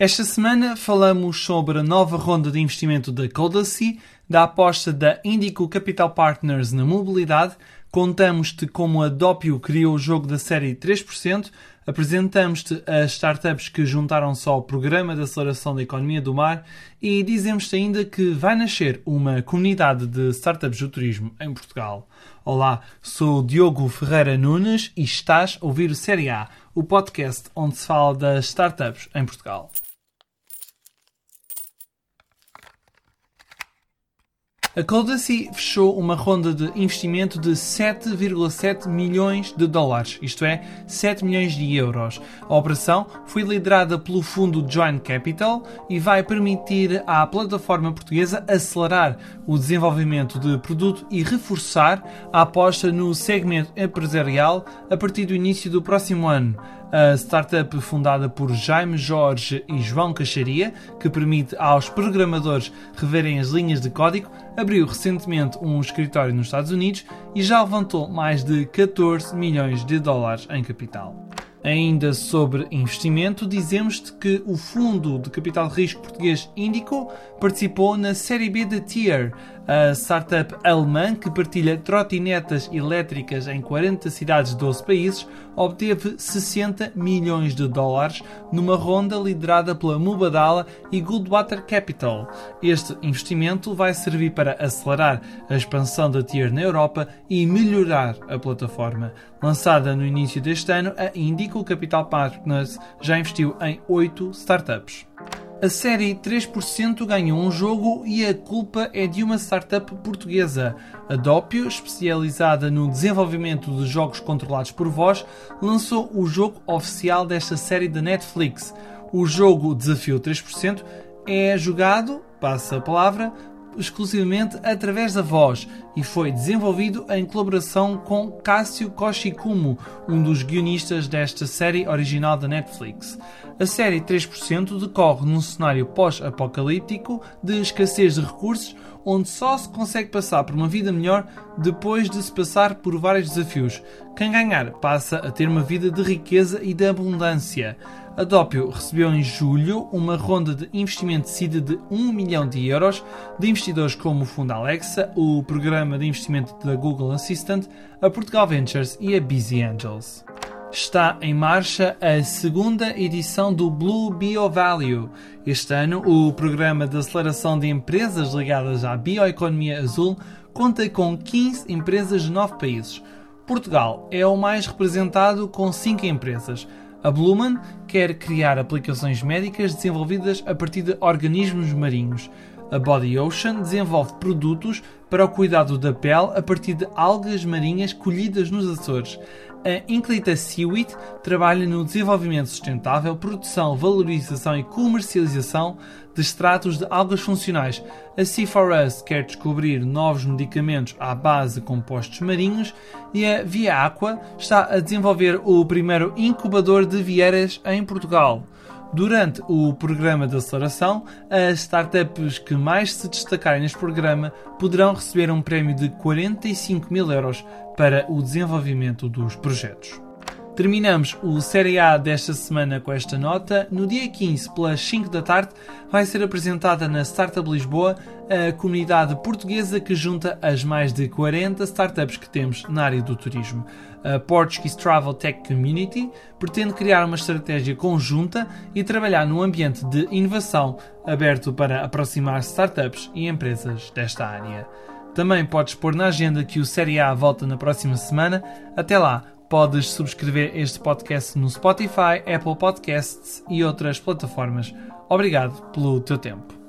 Esta semana falamos sobre a nova ronda de investimento da Codacy, da aposta da Indico Capital Partners na mobilidade, contamos-te como a Doppio criou o jogo da série 3%, apresentamos-te as startups que juntaram-se ao Programa de Aceleração da Economia do Mar e dizemos-te ainda que vai nascer uma comunidade de startups do turismo em Portugal. Olá, sou Diogo Ferreira Nunes e estás a ouvir o Série A, o podcast onde se fala das startups em Portugal. A Codacy fechou uma ronda de investimento de 7,7 milhões de dólares, isto é, 7 milhões de euros. A operação foi liderada pelo fundo Join Capital e vai permitir à plataforma portuguesa acelerar o desenvolvimento de produto e reforçar a aposta no segmento empresarial a partir do início do próximo ano a startup fundada por Jaime Jorge e João Caixaria, que permite aos programadores reverem as linhas de código, abriu recentemente um escritório nos Estados Unidos e já levantou mais de 14 milhões de dólares em capital. Ainda sobre investimento, dizemos-te que o fundo de capital de risco português Indico participou na série B da Tier, a startup alemã que partilha trotinetas elétricas em 40 cidades de 12 países obteve 60 milhões de dólares numa ronda liderada pela Mubadala e Goodwater Capital. Este investimento vai servir para acelerar a expansão da Tier na Europa e melhorar a plataforma. Lançada no início deste ano, a Indico Capital Partners já investiu em 8 startups. A série 3% ganhou um jogo e a culpa é de uma startup portuguesa. A Doppio, especializada no desenvolvimento de jogos controlados por voz, lançou o jogo oficial desta série da Netflix. O jogo Desafio 3% é jogado, passa a palavra, exclusivamente através da voz e foi desenvolvido em colaboração com Cássio Koshikumo, um dos guionistas desta série original da Netflix. A série 3% decorre num cenário pós-apocalíptico de escassez de recursos, onde só se consegue passar por uma vida melhor depois de se passar por vários desafios. Quem ganhar passa a ter uma vida de riqueza e de abundância. A recebeu em julho uma ronda de investimento de de 1 milhão de euros de investidores como o Fundo Alexa, o programa de investimento da Google Assistant, a Portugal Ventures e a Busy Angels. Está em marcha a segunda edição do Blue Bio Value. Este ano, o programa de aceleração de empresas ligadas à bioeconomia azul conta com 15 empresas de 9 países. Portugal é o mais representado com 5 empresas. A Blumen quer criar aplicações médicas desenvolvidas a partir de organismos marinhos. A Body Ocean desenvolve produtos para o cuidado da pele a partir de algas marinhas colhidas nos Açores. A Inclita Seaweed trabalha no desenvolvimento sustentável, produção, valorização e comercialização de extratos de algas funcionais. A C4Us quer descobrir novos medicamentos à base de compostos marinhos e a Via Aqua está a desenvolver o primeiro incubador de vieiras em Portugal. Durante o programa de aceleração, as startups que mais se destacarem neste programa poderão receber um prémio de 45 mil euros para o desenvolvimento dos projetos. Terminamos o Série A desta semana com esta nota. No dia 15, pelas 5 da tarde, vai ser apresentada na Startup Lisboa a comunidade portuguesa que junta as mais de 40 startups que temos na área do turismo. A Portuguese Travel Tech Community pretende criar uma estratégia conjunta e trabalhar num ambiente de inovação aberto para aproximar startups e empresas desta área. Também podes pôr na agenda que o Série A volta na próxima semana. Até lá, podes subscrever este podcast no Spotify, Apple Podcasts e outras plataformas. Obrigado pelo teu tempo.